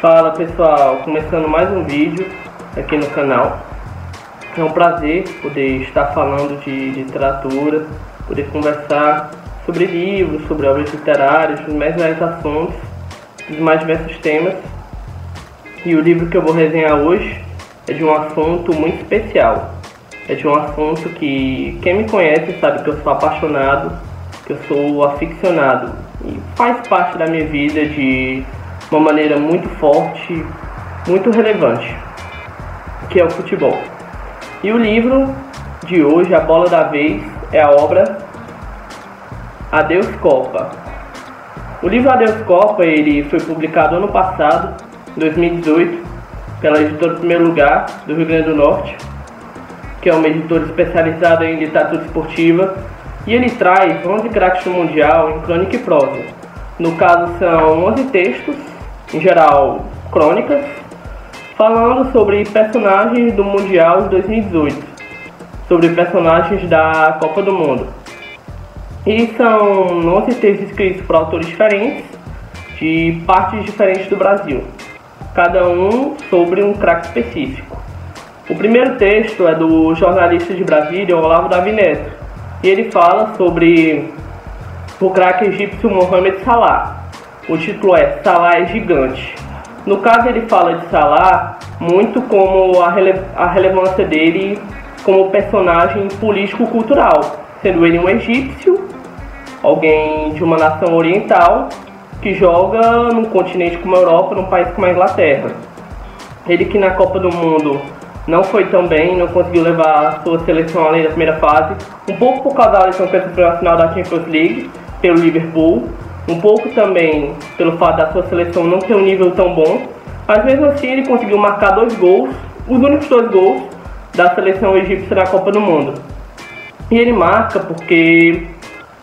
Fala pessoal, começando mais um vídeo aqui no canal. É um prazer poder estar falando de literatura, poder conversar sobre livros, sobre obras literárias, os mais diversos assuntos, os mais diversos temas. E o livro que eu vou resenhar hoje é de um assunto muito especial. É de um assunto que quem me conhece sabe que eu sou apaixonado, que eu sou aficionado e faz parte da minha vida de uma maneira muito forte, muito relevante, que é o futebol. E o livro de hoje, A Bola da Vez, é a obra Adeus Copa. O livro Adeus Copa ele foi publicado ano passado, 2018, pela editora Primeiro Lugar do Rio Grande do Norte, que é uma editora especializada em literatura esportiva, e ele traz 11 craques do Mundial em crônica e prosa. No caso, são 11 textos em geral, crônicas, falando sobre personagens do Mundial de 2018, sobre personagens da Copa do Mundo. E são 11 textos escritos por autores diferentes, de partes diferentes do Brasil, cada um sobre um craque específico. O primeiro texto é do jornalista de Brasília, Olavo Davi Neto, e ele fala sobre o craque egípcio Mohamed Salah. O título é Salah é gigante. No caso, ele fala de Salah muito como a, rele a relevância dele como personagem político-cultural, sendo ele um egípcio, alguém de uma nação oriental que joga num continente como a Europa, num país como a Inglaterra. Ele que na Copa do Mundo não foi tão bem, não conseguiu levar a sua seleção além da primeira fase, um pouco por causa da lição que foi na final da Champions League pelo Liverpool, um pouco também pelo fato da sua seleção não ter um nível tão bom, mas mesmo assim ele conseguiu marcar dois gols, os únicos dois gols da seleção egípcia na Copa do Mundo. E ele marca porque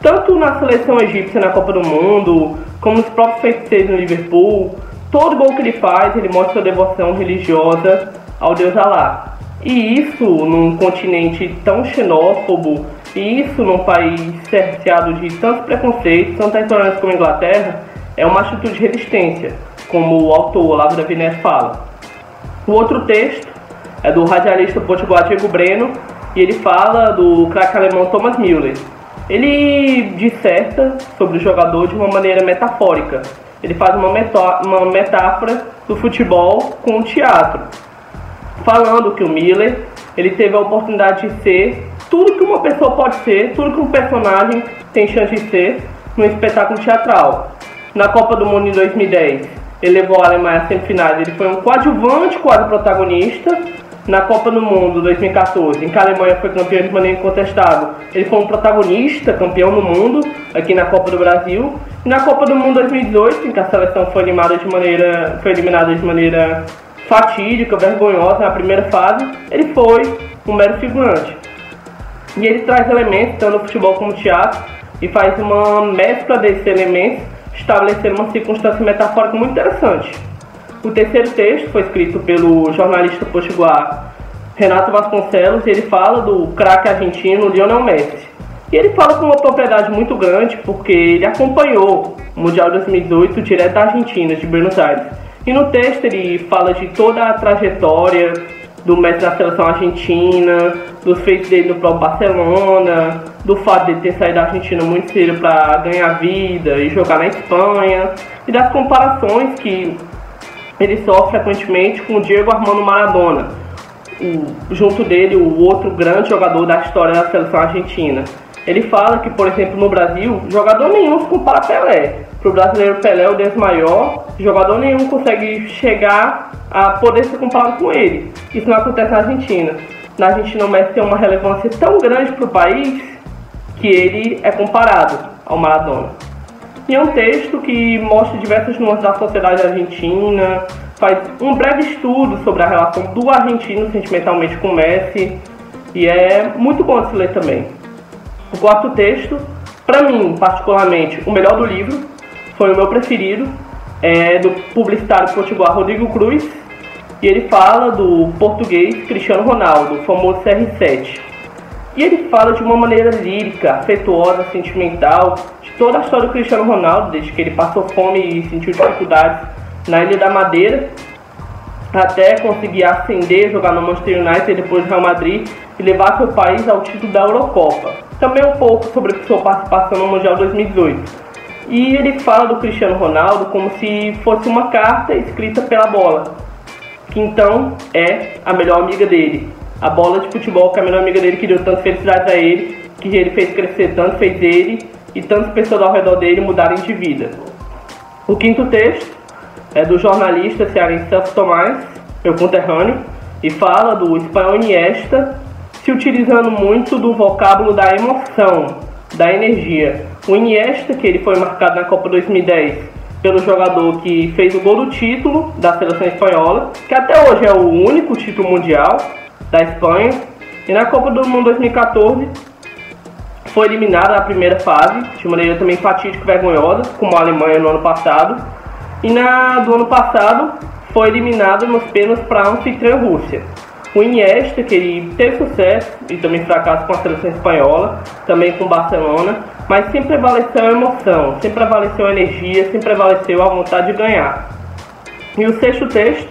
tanto na seleção egípcia na Copa do Mundo, como nos próprios feiticeiros no Liverpool, todo gol que ele faz, ele mostra devoção religiosa ao Deus Alá. E isso num continente tão xenófobo e isso num país cerceado de tantos preconceitos, tanta intolerância como a Inglaterra, é uma atitude de resistência, como o autor Olavo da Vinés fala. O outro texto é do radialista potiguar Diego Breno, e ele fala do craque alemão Thomas Müller. Ele disserta sobre o jogador de uma maneira metafórica. Ele faz uma, uma metáfora do futebol com o teatro, falando que o Miller ele teve a oportunidade de ser tudo que uma pessoa pode ser, tudo que um personagem tem chance de ser num espetáculo teatral. Na Copa do Mundo em 2010, ele levou a Alemanha às semifinais, ele foi um coadjuvante, quase protagonista. Na Copa do Mundo 2014, em que a Alemanha foi campeã de maneira incontestável, ele foi um protagonista, campeão no mundo, aqui na Copa do Brasil. E na Copa do Mundo 2018, em que a seleção foi eliminada de maneira, foi eliminada de maneira fatídica, vergonhosa na primeira fase, ele foi um mero figurante. E ele traz elementos, tanto no futebol como no teatro, e faz uma mescla desses elementos, estabelecendo uma circunstância metafórica muito interessante. O terceiro texto foi escrito pelo jornalista potiguar Renato Vasconcelos e ele fala do craque argentino Lionel Messi. E ele fala com uma propriedade muito grande porque ele acompanhou o Mundial 2018 direto da Argentina, de Buenos Aires. E no texto ele fala de toda a trajetória do Messi na seleção argentina, dos feitos dele no próprio Barcelona, do fato de ter saído da Argentina muito cedo para ganhar vida e jogar na Espanha, e das comparações que ele sofre frequentemente com o Diego Armando Maradona, o, junto dele o outro grande jogador da história da seleção argentina. Ele fala que, por exemplo, no Brasil, jogador nenhum se compara a Pelé. Para o brasileiro, Pelé é o Deus maior, jogador nenhum consegue chegar a poder ser comparado com ele. Isso não acontece na Argentina. Na Argentina, o Messi tem uma relevância tão grande para o país que ele é comparado ao Maradona. E é um texto que mostra diversas nuances da sociedade argentina, faz um breve estudo sobre a relação do argentino sentimentalmente com o Messi, e é muito bom de se ler também. O quarto texto, para mim, particularmente, o melhor do livro, foi o meu preferido, é do publicitário potiguar Rodrigo Cruz, e ele fala do português Cristiano Ronaldo, famoso CR7. E ele fala de uma maneira lírica, afetuosa, sentimental, de toda a história do Cristiano Ronaldo, desde que ele passou fome e sentiu dificuldades na Ilha da Madeira, até conseguir ascender, jogar no Manchester United e depois no Real Madrid e levar seu país ao título da Eurocopa. Também um pouco sobre sua participação no Mundial 2018. E ele fala do Cristiano Ronaldo como se fosse uma carta escrita pela bola, que então é a melhor amiga dele. A bola de futebol que é a melhor amiga dele, que deu tanta felicidade a ele, que ele fez crescer tanto, fez ele e tantas pessoas ao redor dele mudarem de vida. O quinto texto é do jornalista cearense Celso Tomás, meu conterrâneo, e fala do espanhol Iniesta, se utilizando muito do vocábulo da emoção, da energia. O Iniesta, que ele foi marcado na Copa 2010 pelo jogador que fez o gol do título da seleção espanhola, que até hoje é o único título mundial da Espanha. E na Copa do Mundo 2014 foi eliminada na primeira fase, de maneira também fatídica e vergonhosa, como a Alemanha no ano passado. E na do ano passado foi eliminado nos pênaltis para a anfitriã Rússia. O Iniesta, que ele teve sucesso e também fracasso com a seleção espanhola, também com o Barcelona, mas sempre prevaleceu a emoção, sempre prevaleceu a energia, sempre prevaleceu a vontade de ganhar. E o sexto texto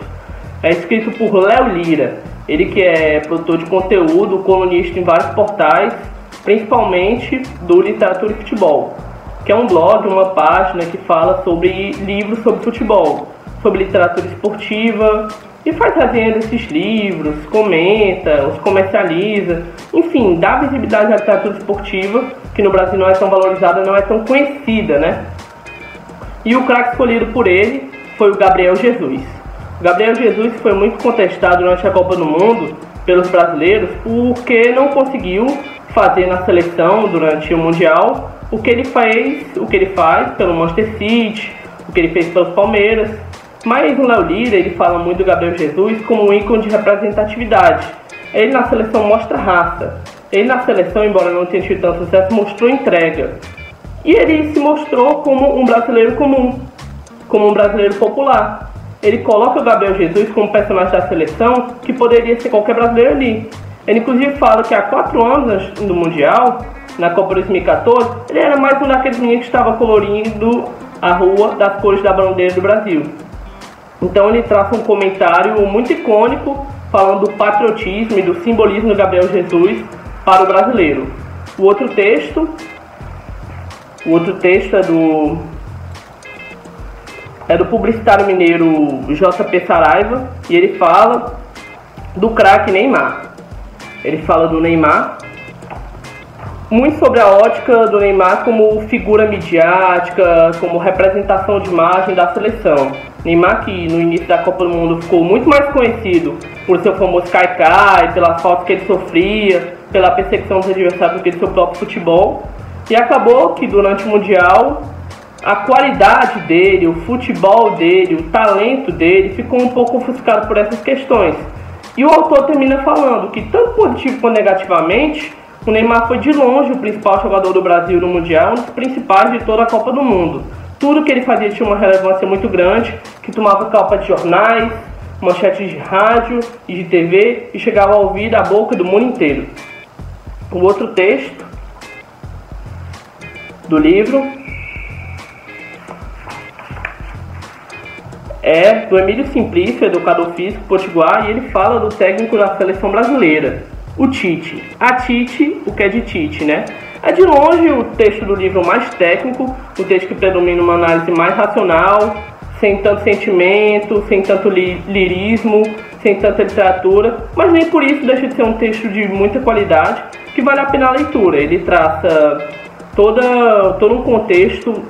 é escrito por Léo Lira, ele que é produtor de conteúdo, colunista em vários portais, principalmente do Literatura e Futebol, que é um blog, uma página que fala sobre livros sobre futebol, sobre literatura esportiva, e faz resenha desses livros, comenta, os comercializa, enfim, dá visibilidade à literatura esportiva, que no Brasil não é tão valorizada, não é tão conhecida, né? E o craque escolhido por ele foi o Gabriel Jesus. O Gabriel Jesus foi muito contestado durante a Copa do Mundo pelos brasileiros porque não conseguiu fazer na seleção durante o Mundial o que ele fez, o que ele faz pelo Manchester City, o que ele fez pelos Palmeiras mas o Léo Lira, ele fala muito do Gabriel Jesus como um ícone de representatividade. Ele na seleção mostra raça. Ele na seleção, embora não tenha tido tanto sucesso, mostrou entrega. E ele se mostrou como um brasileiro comum, como um brasileiro popular. Ele coloca o Gabriel Jesus como personagem da seleção que poderia ser qualquer brasileiro ali. Ele inclusive fala que há quatro anos do Mundial, na Copa 2014, ele era mais um daqueles meninos que estava colorindo a rua das cores da bandeira do Brasil. Então ele traça um comentário muito icônico falando do patriotismo e do simbolismo do Gabriel Jesus para o brasileiro. O outro texto, o outro texto é do é do publicitário mineiro JP Saraiva e ele fala do craque Neymar. Ele fala do Neymar muito sobre a ótica do Neymar como figura midiática, como representação de imagem da seleção. Neymar que no início da Copa do Mundo ficou muito mais conhecido por seu famoso cai-cai, pelas faltas que ele sofria, pela perseguição dos adversários do seu próprio futebol. E acabou que durante o Mundial a qualidade dele, o futebol dele, o talento dele ficou um pouco ofuscado por essas questões. E o autor termina falando que tanto positivo quanto negativamente, o Neymar foi de longe o principal jogador do Brasil no Mundial, um dos principais de toda a Copa do Mundo. Tudo que ele fazia tinha uma relevância muito grande, que tomava capa de jornais, manchetes de rádio e de TV e chegava a ouvir da boca do mundo inteiro. O outro texto do livro é do Emílio Simplício, educador físico potiguar, e ele fala do técnico da seleção brasileira, o Tite. A Tite, o que é de Tite, né? É de longe o texto do livro mais técnico, o texto que predomina uma análise mais racional, sem tanto sentimento, sem tanto li lirismo, sem tanta literatura, mas nem por isso deixa de ser um texto de muita qualidade que vale a pena a leitura. Ele traça toda, todo um contexto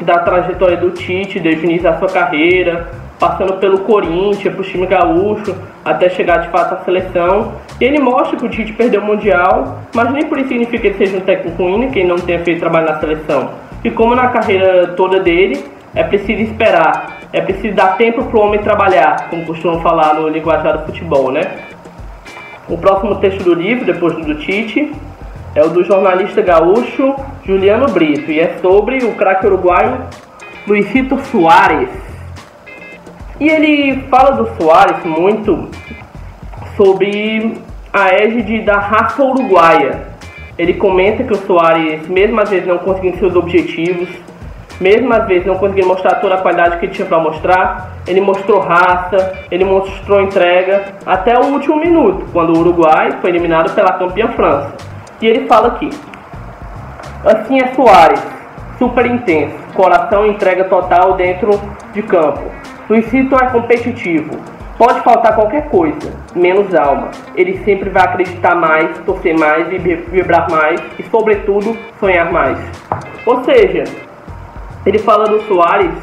da trajetória do Tite, desde o início da sua carreira, passando pelo Corinthians, pro time gaúcho, até chegar de fato à seleção. Ele mostra que o Tite perdeu o Mundial, mas nem por isso significa que ele seja um técnico ruim, que ele não tenha feito trabalho na seleção. E como na carreira toda dele, é preciso esperar, é preciso dar tempo para o homem trabalhar, como costumam falar no linguajar do futebol, né? O próximo texto do livro, depois do Tite, é o do jornalista gaúcho Juliano Brito, e é sobre o craque uruguaio Luizito Soares. E ele fala do Soares muito sobre a égide da raça uruguaia. Ele comenta que o Soares, mesmo às vezes não conseguindo seus objetivos, mesmo às vezes não conseguindo mostrar toda a qualidade que ele tinha para mostrar, ele mostrou raça, ele mostrou entrega até o último minuto, quando o Uruguai foi eliminado pela campeã França. E ele fala aqui: Assim é Soares, super intenso, coração e entrega total dentro de campo. Luizito é competitivo, pode faltar qualquer coisa, menos alma. Ele sempre vai acreditar mais, torcer mais vibrar mais e, sobretudo, sonhar mais. Ou seja, ele fala do Soares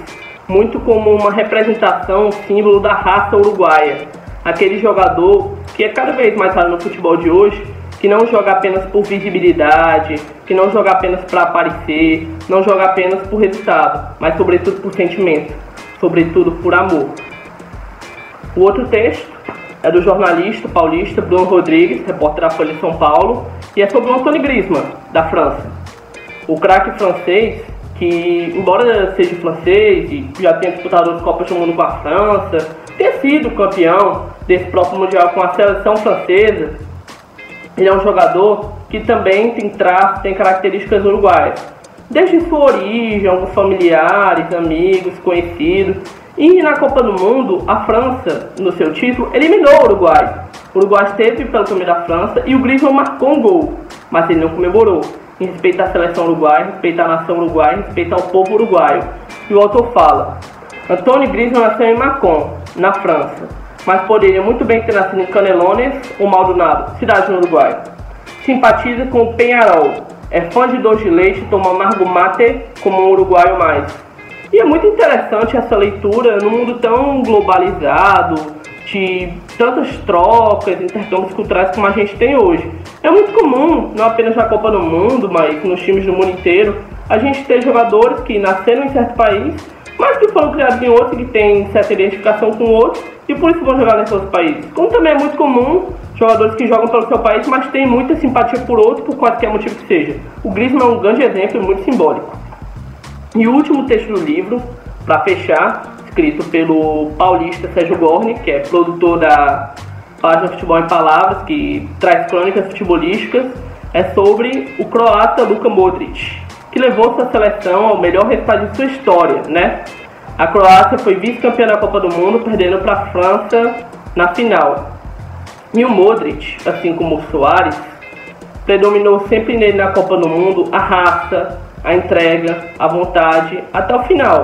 muito como uma representação, um símbolo da raça uruguaia. Aquele jogador que é cada vez mais raro no futebol de hoje, que não joga apenas por visibilidade, que não joga apenas para aparecer, não joga apenas por resultado, mas sobretudo por sentimento, sobretudo por amor. O outro texto é do jornalista paulista Bruno Rodrigues, repórter da Folha de São Paulo, e é sobre o Antoine Griezmann, da França. O craque francês que, embora seja francês e já tenha disputado as Copas do Mundo com a França, ter sido campeão desse próprio Mundial com a seleção francesa, ele é um jogador que também tem traços, tem características uruguaias. Desde sua origem, alguns familiares, amigos, conhecidos. E na Copa do Mundo, a França, no seu título, eliminou o Uruguai. O Uruguai esteve pelo caminho da França e o Griezmann marcou um gol, mas ele não comemorou respeita a seleção uruguaia, respeita a nação uruguaia, respeita o povo uruguaio. E o autor fala: Antônio Griezmann nasceu em Macon, na França, mas poderia muito bem ter nascido em Canelones ou Maldonado, cidade no Uruguai. Simpatiza com o Penharol, é fã de doce de leite toma amargo mate como um uruguaio mais. E é muito interessante essa leitura num mundo tão globalizado, de tantas trocas, intercâmbios culturais como a gente tem hoje. É muito comum, não apenas na Copa do Mundo, mas nos times do mundo inteiro, a gente ter jogadores que nasceram em certo país, mas que foram criados em outro, que têm certa identificação com outro, e por isso vão jogar nesses outros países. Como também é muito comum jogadores que jogam pelo seu país, mas têm muita simpatia por outro, por qualquer motivo que seja. O Griezmann é um grande exemplo e muito simbólico. E o último texto do livro, para fechar, escrito pelo paulista Sérgio Gorni, que é produtor da página Futebol em Palavras, que traz crônicas futebolísticas, é sobre o croata Luka Modric, que levou sua seleção ao melhor resultado de sua história, né? A Croácia foi vice-campeã da Copa do Mundo, perdendo para a França na final. E o Modric, assim como o Soares, predominou sempre nele na Copa do Mundo a raça, a entrega, a vontade, até o final.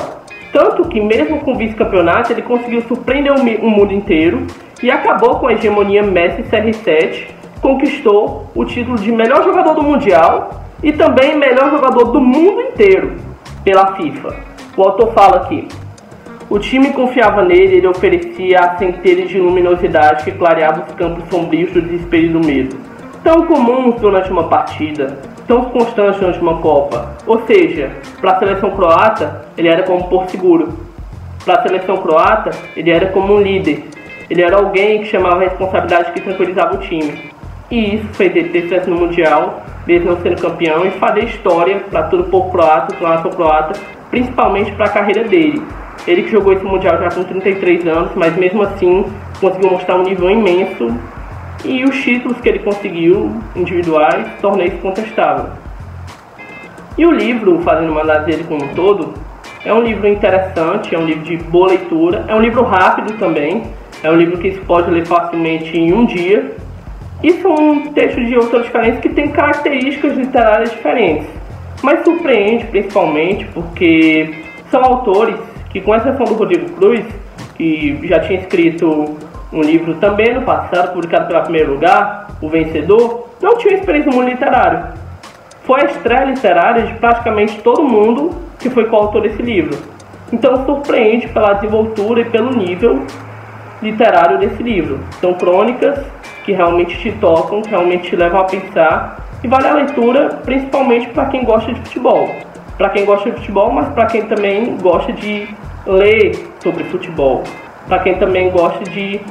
Tanto que, mesmo com o vice-campeonato, ele conseguiu surpreender o mundo inteiro e acabou com a hegemonia Messi CR7, conquistou o título de melhor jogador do Mundial e também melhor jogador do mundo inteiro pela FIFA. O autor fala aqui: o time confiava nele, ele oferecia a centelhas de luminosidade que clareava os campos sombrios do desespero e do medo, tão comuns durante uma partida, tão constantes durante uma Copa. Ou seja, para a seleção croata, ele era como um por seguro. Para a seleção croata, ele era como um líder. Ele era alguém que chamava a responsabilidade que tranquilizava o time. E isso fez ele ter sucesso no Mundial, mesmo não sendo campeão, e fazer história para todo o povo croata, para a nação croata, principalmente para a carreira dele. Ele que jogou esse Mundial já com 33 anos, mas mesmo assim conseguiu mostrar um nível imenso e os títulos que ele conseguiu individuais tornam isso contestável. E o livro, fazendo uma análise dele como um todo, é um livro interessante, é um livro de boa leitura, é um livro rápido também, é um livro que se pode ler facilmente em um dia. E são textos de autores diferentes que têm características literárias diferentes, mas surpreende principalmente porque são autores que, com exceção do Rodrigo Cruz, que já tinha escrito um livro também no passado, publicado pela primeiro lugar, O Vencedor, não tinha experiência no mundo literário. Foi a estreia literária de praticamente todo mundo que foi coautor desse livro. Então surpreende pela desenvoltura e pelo nível literário desse livro. São crônicas que realmente te tocam, que realmente te levam a pensar e vale a leitura principalmente para quem gosta de futebol. Para quem gosta de futebol, mas para quem também gosta de ler sobre futebol para quem também gosta de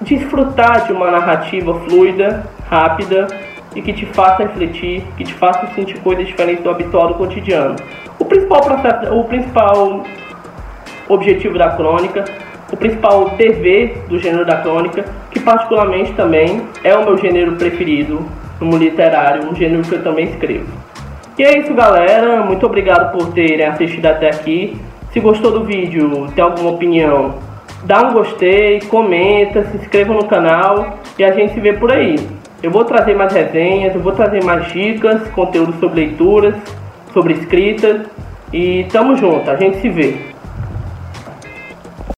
desfrutar de uma narrativa fluida, rápida e que te faça refletir, que te faça sentir coisas diferentes do habitual do cotidiano. O principal processo, o principal objetivo da crônica, o principal dever do gênero da crônica, que particularmente também é o meu gênero preferido no literário, um gênero que eu também escrevo. E é isso, galera. Muito obrigado por terem assistido até aqui. Se gostou do vídeo, tem alguma opinião, dá um gostei, comenta, se inscreva no canal e a gente se vê por aí. Eu vou trazer mais resenhas, eu vou trazer mais dicas, conteúdo sobre leituras, sobre escritas e tamo junto, a gente se vê.